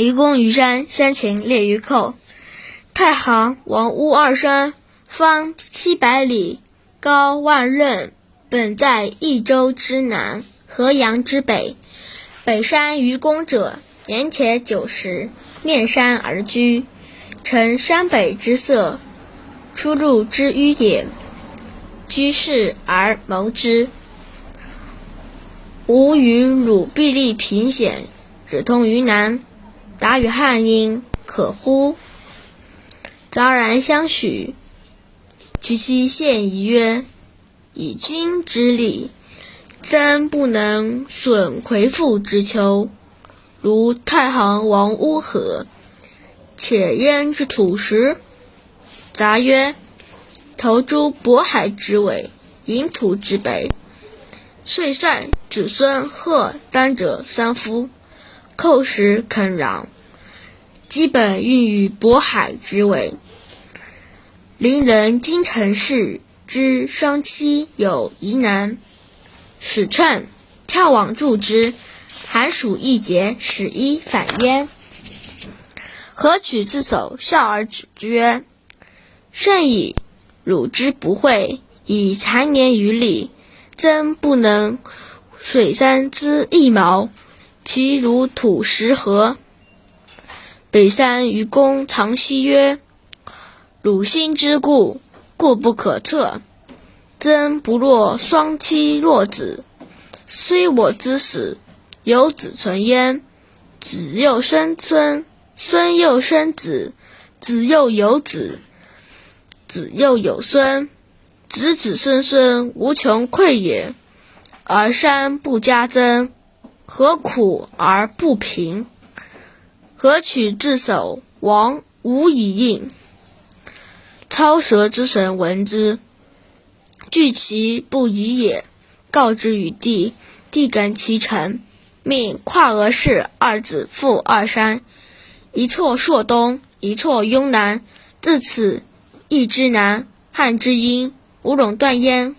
愚公移山，山秦列于寇。太行、王屋二山，方七百里，高万仞，本在益州之南，河阳之北。北山愚公者，年且九十，面山而居，呈山北之色，出入之迂也。居士而谋之。吾与汝必立平险，只通于南。答与汉阴，可乎？杂然相许。居其献仪曰：“以君之力，曾不能损魁父之丘，如太行王屋何？且焉之土石？”答曰：“投诸渤海之尾，隐土之北。遂善子孙贺丹者三夫。”寇时肯壤，基本孕于渤海之尾。邻人京城氏之双妻有疑难，使乘跳往助之，寒暑易节，使一反焉。何取自守？笑而止之曰：“甚矣！汝之不讳，以残年于礼，曾不能水山之一毛。”其如土石何？北山愚公长息曰：“汝心之固，固不可测。曾不若双妻弱子，虽我之死，有子存焉。子又生孙，孙又生子，子又有子，子又有孙，子子孙孙无穷匮也。而山不加增。”何苦而不平？何取自守？王无以应。操蛇之神闻之，惧其不已也，告之于帝。帝感其诚，命跨额氏二子赴二山，一错朔东，一错雍南。自此，易之南，汉之阴，无陇断焉。